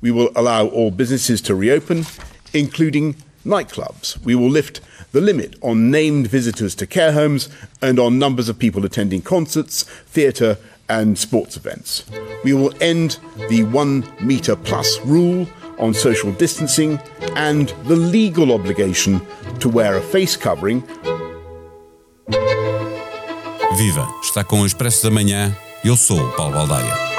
We will allow all businesses to reopen, including nightclubs. We will lift the limit on named visitors to care homes and on numbers of people attending concerts, theatre, and sports events. We will end the one metre plus rule on social distancing and the legal obligation to wear a face covering. Viva! Está com o Expresso da Manhã. Eu sou o Paulo Baldaia.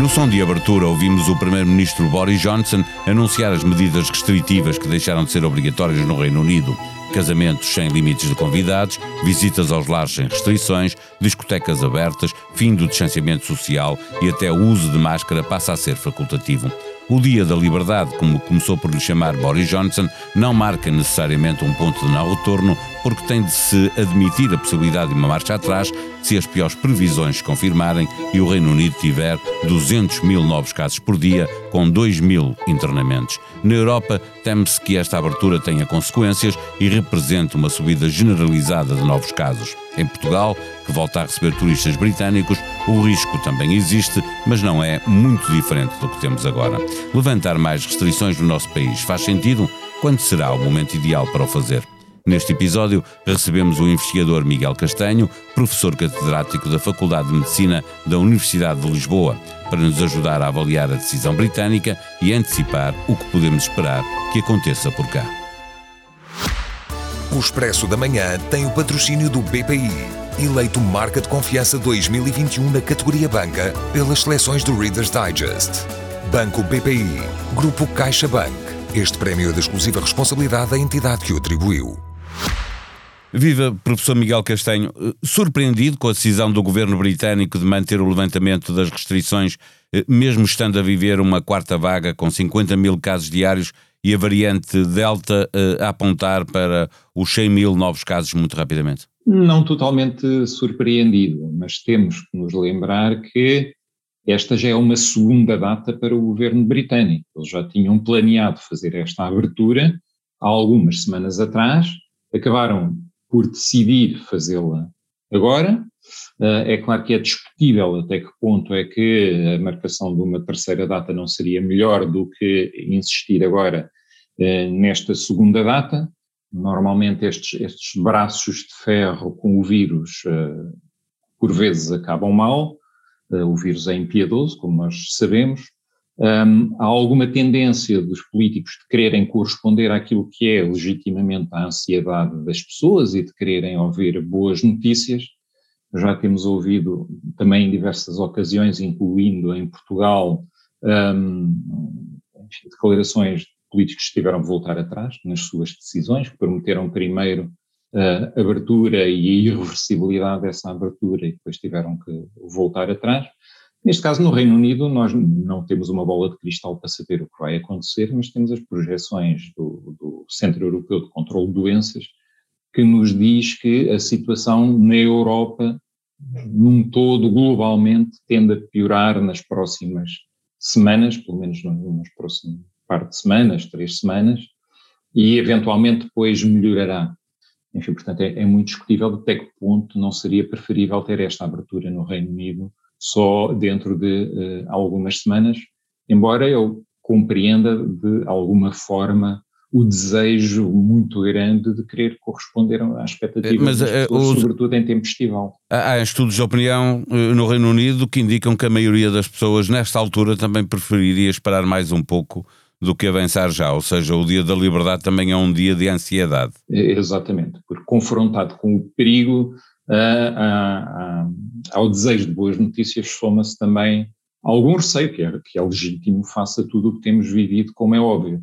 No som de abertura, ouvimos o Primeiro-Ministro Boris Johnson anunciar as medidas restritivas que deixaram de ser obrigatórias no Reino Unido. Casamentos sem limites de convidados, visitas aos lares sem restrições, discotecas abertas, fim do distanciamento social e até o uso de máscara passa a ser facultativo. O Dia da Liberdade, como começou por lhe chamar Boris Johnson, não marca necessariamente um ponto de não retorno, porque tem de se admitir a possibilidade de uma marcha atrás se as piores previsões se confirmarem e o Reino Unido tiver 200 mil novos casos por dia, com 2 mil internamentos. Na Europa, teme-se que esta abertura tenha consequências e represente uma subida generalizada de novos casos. Em Portugal, que volta a receber turistas britânicos, o risco também existe, mas não é muito diferente do que temos agora. Levantar mais restrições no nosso país faz sentido? Quando será o momento ideal para o fazer? Neste episódio, recebemos o investigador Miguel Castanho, professor catedrático da Faculdade de Medicina da Universidade de Lisboa, para nos ajudar a avaliar a decisão britânica e antecipar o que podemos esperar que aconteça por cá. O Expresso da Manhã tem o patrocínio do BPI, eleito Marca de Confiança 2021 na categoria Banca pelas seleções do Reader's Digest. Banco BPI, Grupo CaixaBank. Este prémio é de exclusiva responsabilidade da entidade que o atribuiu. Viva, professor Miguel Castanho. Surpreendido com a decisão do governo britânico de manter o levantamento das restrições, eh, mesmo estando a viver uma quarta vaga com 50 mil casos diários e a variante Delta eh, a apontar para os 100 mil novos casos muito rapidamente? Não totalmente surpreendido, mas temos que nos lembrar que esta já é uma segunda data para o governo britânico. Eles já tinham planeado fazer esta abertura há algumas semanas atrás, acabaram por decidir fazê-la agora. Eh, é claro que é discutível até que ponto é que a marcação de uma terceira data não seria melhor do que insistir agora eh, nesta segunda data. Normalmente estes, estes braços de ferro com o vírus eh, por vezes acabam mal, o vírus é impiedoso, como nós sabemos, um, há alguma tendência dos políticos de quererem corresponder àquilo que é legitimamente a ansiedade das pessoas e de quererem ouvir boas notícias. Já temos ouvido também em diversas ocasiões, incluindo em Portugal, um, declarações de políticos que tiveram de voltar atrás nas suas decisões, que prometeram primeiro a abertura e a irreversibilidade dessa abertura e depois tiveram que voltar atrás. Neste caso, no Reino Unido, nós não temos uma bola de cristal para saber o que vai acontecer, mas temos as projeções do, do Centro Europeu de Controlo de Doenças, que nos diz que a situação na Europa, num todo, globalmente, tende a piorar nas próximas semanas, pelo menos nas próximas par de semanas, três semanas, e eventualmente depois melhorará. Enfim, portanto, é, é muito discutível até que ponto não seria preferível ter esta abertura no Reino Unido só dentro de uh, algumas semanas, embora eu compreenda de alguma forma o desejo muito grande de querer corresponder à expectativa, Mas, pessoas, uh, sobretudo em tempo estival. Há estudos de opinião uh, no Reino Unido que indicam que a maioria das pessoas nesta altura também preferiria esperar mais um pouco do que avançar já, ou seja, o dia da liberdade também é um dia de ansiedade. Exatamente, porque confrontado com o perigo uh, ao desejo de boas notícias soma-se também algum receio, que é, que é legítimo face a tudo o que temos vivido, como é óbvio.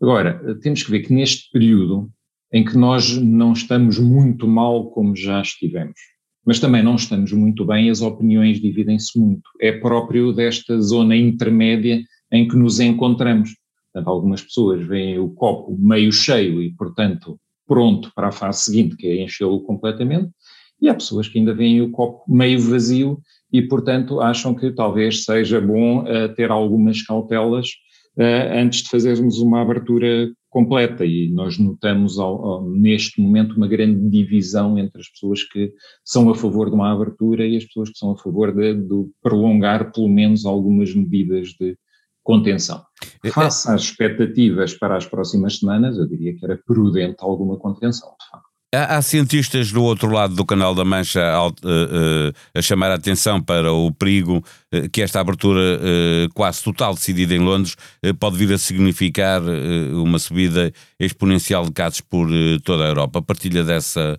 Agora, temos que ver que neste período em que nós não estamos muito mal como já estivemos, mas também não estamos muito bem, as opiniões dividem-se muito. É próprio desta zona intermédia em que nos encontramos. Portanto, algumas pessoas veem o copo meio cheio e, portanto, pronto para a fase seguinte, que é enchê-lo completamente, e há pessoas que ainda veem o copo meio vazio e, portanto, acham que talvez seja bom uh, ter algumas cautelas antes de fazermos uma abertura completa e nós notamos ao, ao, neste momento uma grande divisão entre as pessoas que são a favor de uma abertura e as pessoas que são a favor de, de prolongar pelo menos algumas medidas de contenção. Face às expectativas para as próximas semanas, eu diria que era prudente alguma contenção, de facto. Há, há, cientistas do outro lado do Canal da Mancha a, uh, uh, a chamar a atenção para o perigo uh, que esta abertura quase total decidida em Londres pode vir a significar uma subida exponencial de casos por toda a Europa. Partilha dessa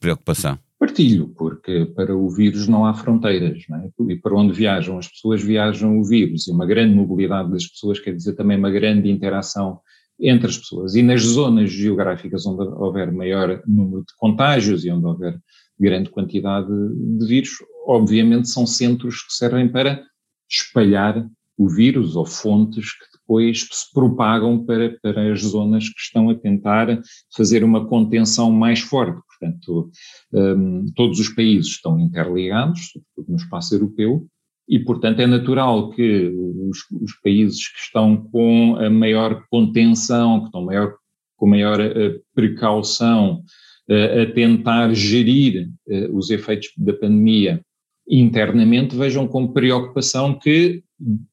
preocupação? Partilho, porque para o vírus não há fronteiras, não é? e para onde viajam as pessoas viajam o vírus, e uma grande mobilidade das pessoas quer dizer também uma grande interação entre as pessoas. E nas zonas geográficas onde houver maior número de contágios e onde houver grande quantidade de vírus, obviamente são centros que servem para espalhar o vírus ou fontes que depois se propagam para, para as zonas que estão a tentar fazer uma contenção mais forte. Portanto, um, todos os países estão interligados, sobretudo no espaço europeu, e, portanto, é natural que os, os, países que estão com a maior contenção, que estão maior, com maior uh, precaução uh, a tentar gerir uh, os efeitos da pandemia internamente, vejam com preocupação que,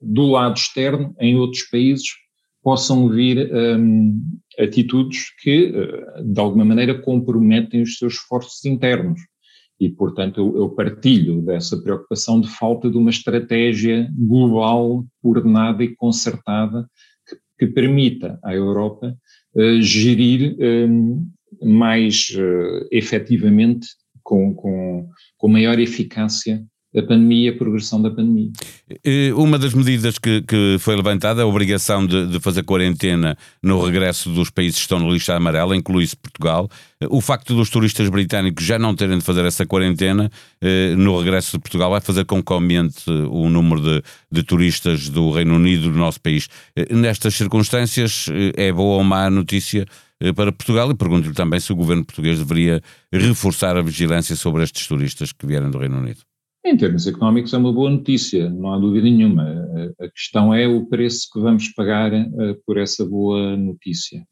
do lado externo, em outros países, possam vir um, atitudes que, de alguma maneira, comprometem os seus esforços internos. E, portanto, eu, partilho dessa preocupação de falta de uma estratégia global, coordenada e concertada que, que permita à Europa uh, gerir um, mais uh, efetivamente, com, com, com maior eficácia, a pandemia, a progressão da pandemia. Uma das medidas que, que foi levantada é a obrigação de, de, fazer quarentena no regresso dos países que estão no lista amarela, inclui-se Portugal. O facto dos turistas britânicos já não terem de fazer essa quarentena eh, no regresso de Portugal vai fazer com que aumente o número de, de turistas do Reino Unido do nosso país. Eh, nestas circunstâncias, eh, é boa ou má notícia para Portugal e pergunto-lhe também se o governo português deveria reforçar a vigilância sobre estes turistas que vierem do Reino Unido. Em termos económicos é uma boa notícia, não há dúvida nenhuma. A questão é o preço que vamos pagar uh, por essa boa notícia.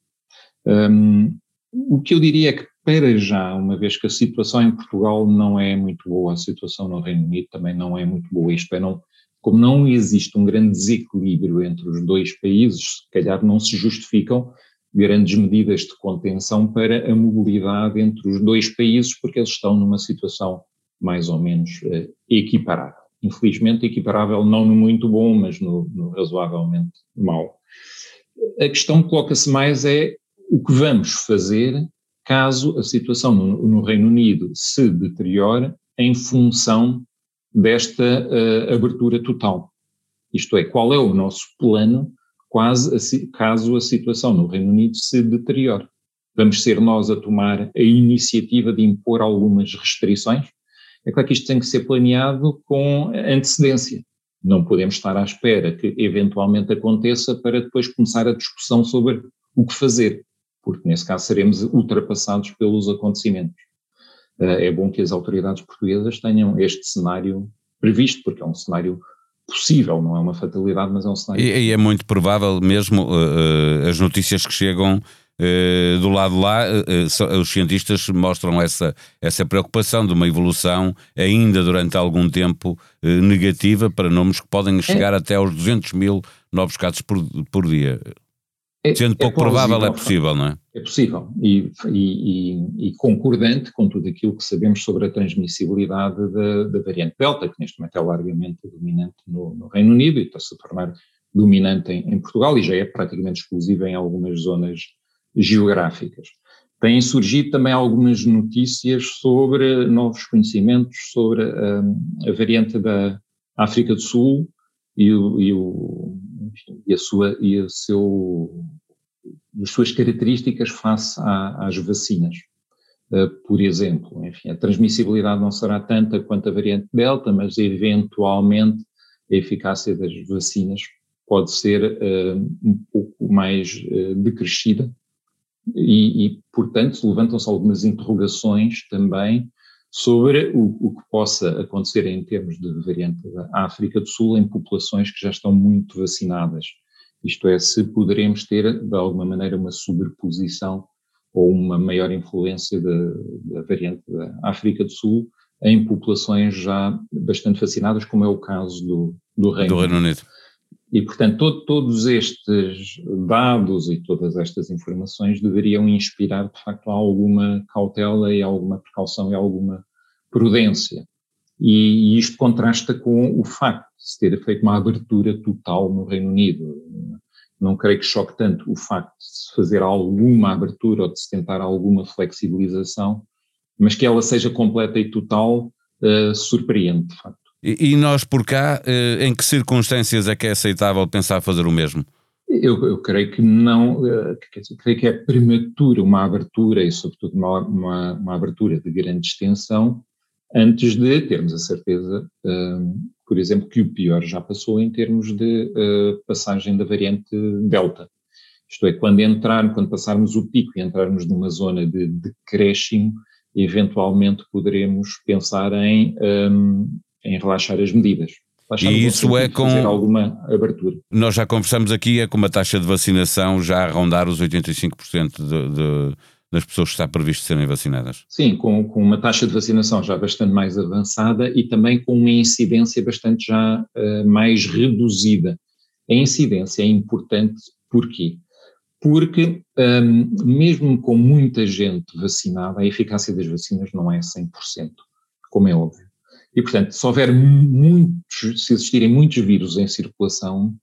Um, o que eu diria é que, para já, uma vez que a situação em Portugal não é muito boa, a situação no Reino Unido também não é muito boa, isto é, não, como não existe um grande desequilíbrio entre os dois países, se calhar não se justificam grandes medidas de contenção para a mobilidade entre os dois países, porque eles estão numa situação mais ou menos uh, equiparável. Infelizmente, equiparável não no muito bom, mas no, no razoavelmente mau. A questão que coloca-se mais é o que vamos fazer caso a situação no, no Reino Unido se deteriore em função desta uh, abertura total. Isto é, qual é o nosso plano quase a, caso a situação no Reino Unido se deteriore? Vamos ser nós a tomar a iniciativa de impor algumas restrições? É claro que isto tem que ser planeado com antecedência. Não podemos estar à espera que eventualmente aconteça para depois começar a discussão sobre o que fazer, porque nesse caso seremos ultrapassados pelos acontecimentos. Eh, é bom que as autoridades portuguesas tenham este cenário previsto, porque é um cenário possível, não é uma fatalidade, mas é um cenário. E, e é muito provável mesmo uh, as notícias que chegam do lado lá, uh, os cientistas mostram essa, essa preocupação de uma evolução ainda durante algum tempo negativa para números que podem chegar é. até aos 200 mil novos casos por, por dia. É, Sendo é pouco provável, é possível, não é? É possível e, e, e, e, concordante com tudo aquilo que sabemos sobre a transmissibilidade da, da variante Delta, que neste momento é largamente dominante no, no Reino Unido e está-se a tornar dominante em, em Portugal e já é praticamente exclusiva em algumas zonas geográficas. Têm surgido também algumas notícias sobre novos conhecimentos sobre a, hum, a variante da África do Sul e, o, e, o, e a sua e a seu as suas características face à, às vacinas. Uh, por exemplo, enfim, a transmissibilidade não será tanta quanto a variante Delta, mas eventualmente a eficácia das vacinas pode ser uh, um pouco mais uh, decrescida e, e portanto, levantam-se algumas interrogações também sobre o, o, que possa acontecer em termos de variante da África do Sul em populações que já estão muito vacinadas. Isto é, se poderemos ter, de alguma maneira, uma sobreposição ou uma maior influência da, da variante da África do Sul em populações já bastante vacinadas, como é o caso do, do Reino, do Reino Unido. E, portanto, todo, todos estes dados e todas estas informações deveriam inspirar, de facto, alguma cautela e alguma precaução e alguma prudência. E, e isto contrasta com o facto de se ter feito uma abertura total no Reino Unido. Não creio que choque tanto o facto de se fazer alguma abertura ou de se tentar alguma flexibilização, mas que ela seja completa e total, uh, surpreende, de facto. E, e nós por cá, uh, em que circunstâncias é que é aceitável pensar fazer o mesmo? Eu, eu creio que não, uh, creio que é prematura uma abertura e sobretudo uma, uma, uma abertura de grande extensão antes de termos a certeza, por exemplo, que o pior já passou em termos de passagem da variante Delta. Isto é, quando entrar, quando passarmos o pico e entrarmos numa zona de decréscimo, eventualmente poderemos pensar em, um, em relaxar as medidas. Relaxar e isso é com alguma abertura. Nós já conversamos aqui, é com uma taxa de vacinação já a rondar os 85% de, de, das pessoas que está previsto serem vacinadas. Sim, com, com uma taxa de vacinação já bastante mais avançada e também com uma incidência bastante já uh, mais reduzida. A incidência é importante porquê? porque um, mesmo com muita gente vacinada, a eficácia das vacinas não é 100%, como é óbvio. E, portanto, se houver muitos, se existirem muitos vírus em circulação,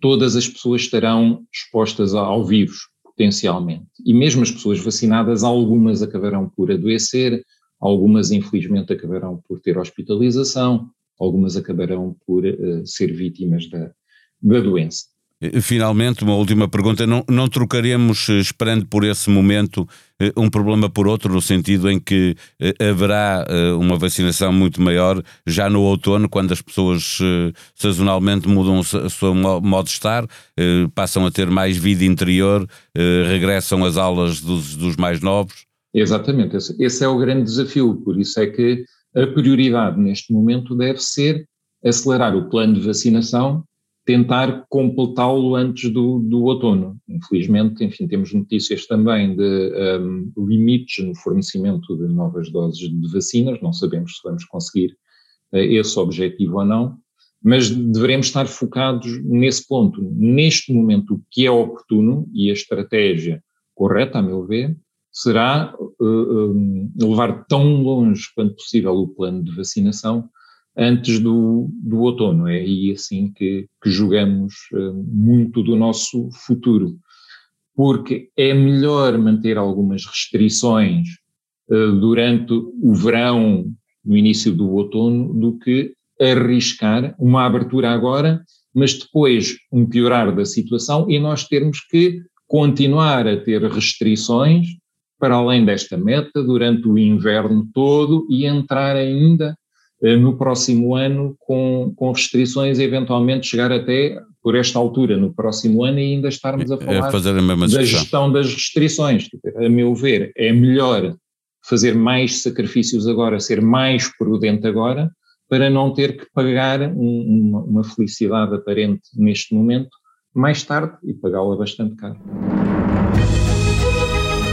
todas as pessoas estarão expostas ao vírus, potencialmente. E mesmo as pessoas vacinadas, algumas acabarão por adoecer, algumas, infelizmente, acabarão por ter hospitalização, algumas acabarão por uh, ser vítimas da, da doença. Eh, finalmente, uma última pergunta. Não, não trocaremos, eh, esperando por esse momento, eh, um problema por outro, no sentido em que haverá uma vacinação muito maior já no outono, quando as pessoas sazonalmente mudam o seu modo de estar, passam a ter mais vida interior, regressam às aulas dos, dos mais novos? Exatamente, esse, esse é o grande desafio. Por isso é que a prioridade neste momento deve ser acelerar o plano de vacinação tentar completá-lo antes do, do outono. Infelizmente, enfim, temos notícias também de um, limites no fornecimento de novas doses de vacinas, não sabemos se vamos conseguir uh, esse objetivo ou não, mas devemos estar focados nesse ponto. Neste momento, o que é oportuno e a estratégia correta, a meu ver, será uh, um, levar tão longe quanto possível o plano de vacinação antes do, do outono. É aí assim que, que jogamos uh, muito do nosso futuro, porque é melhor manter algumas restrições uh, durante o verão, no início do outono, do que arriscar uma abertura agora, mas depois um piorar da situação e nós termos que continuar a ter restrições para além desta meta durante o inverno todo e entrar ainda eh, no próximo ano com, com restrições e eventualmente chegar até por esta altura no próximo ano e ainda estarmos a é, falar a da gestão das restrições. A meu ver, é melhor fazer mais sacrifícios agora, ser mais prudente agora, para não ter que pagar um, uma, uma felicidade aparente neste momento mais tarde e pagá-la bastante caro.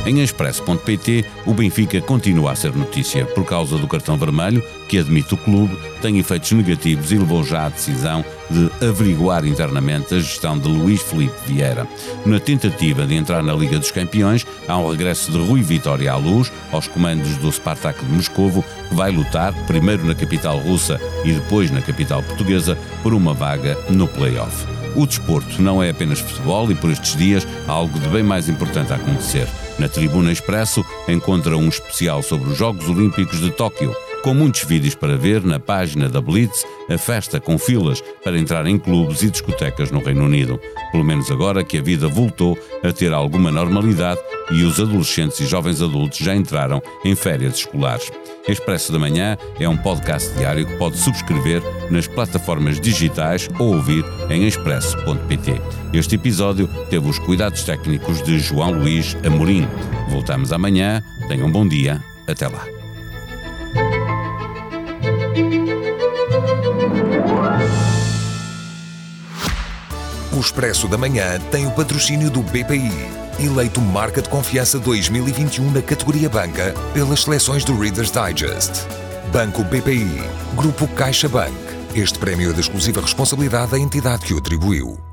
Em expresso.pt, o Benfica continua a ser notícia por causa do cartão vermelho, que admite o clube, tem efeitos negativos e levou já à decisão de averiguar internamente a gestão de Luís Felipe Vieira. Na tentativa de entrar na Liga dos Campeões, há um regresso de Rui Vitória à luz, aos comandos do Spartak de Moscovo, que vai lutar, primeiro na capital russa e depois na capital portuguesa, por uma vaga no play-off. O desporto não é apenas futebol e por estes dias há algo de bem mais importante a acontecer. Na Tribuna Expresso encontra um especial sobre os Jogos Olímpicos de Tóquio, com muitos vídeos para ver na página da Blitz, a festa com filas para entrar em clubes e discotecas no Reino Unido. Pelo menos agora que a vida voltou a ter alguma normalidade e os adolescentes e jovens adultos já entraram em férias escolares. Expresso da Manhã é um podcast diário que pode subscrever nas plataformas digitais ou ouvir em expresso.pt. Este episódio teve os cuidados técnicos de João Luís Amorim. Voltamos amanhã. Tenham um bom dia. Até lá. Expresso da Manhã tem o patrocínio do BPI, eleito Marca de Confiança 2021 na categoria Banca pelas seleções do Reader's Digest. Banco BPI, Grupo CaixaBank. Este prémio é de exclusiva responsabilidade da entidade que o atribuiu.